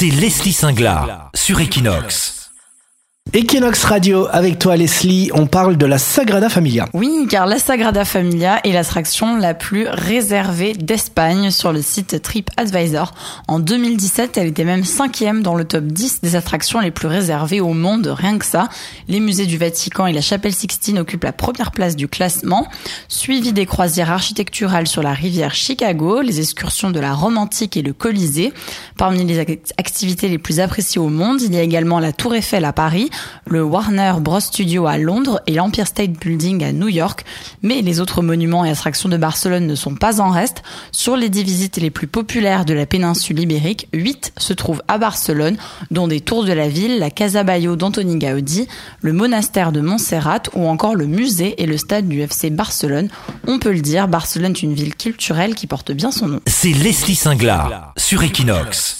c'est Leslie Singlar sur Equinox. Equinox Radio, avec toi Leslie, on parle de la Sagrada Familia. Oui, car la Sagrada Familia est l'attraction la plus réservée d'Espagne sur le site TripAdvisor. En 2017, elle était même cinquième dans le top 10 des attractions les plus réservées au monde, rien que ça. Les musées du Vatican et la chapelle Sixtine occupent la première place du classement, suivi des croisières architecturales sur la rivière Chicago, les excursions de la Rome antique et le Colisée. Parmi les activités les plus appréciées au monde, il y a également la Tour Eiffel à Paris, le Warner Bros Studio à Londres et l'Empire State Building à New York. Mais les autres monuments et attractions de Barcelone ne sont pas en reste. Sur les dix visites les plus populaires de la péninsule ibérique, 8 se trouvent à Barcelone, dont des tours de la ville, la Casa Bayo d'Antoni Gaudi, le monastère de Montserrat ou encore le musée et le stade du FC Barcelone. On peut le dire, Barcelone est une ville culturelle qui porte bien son nom. C'est Leslie Singlar sur Equinox.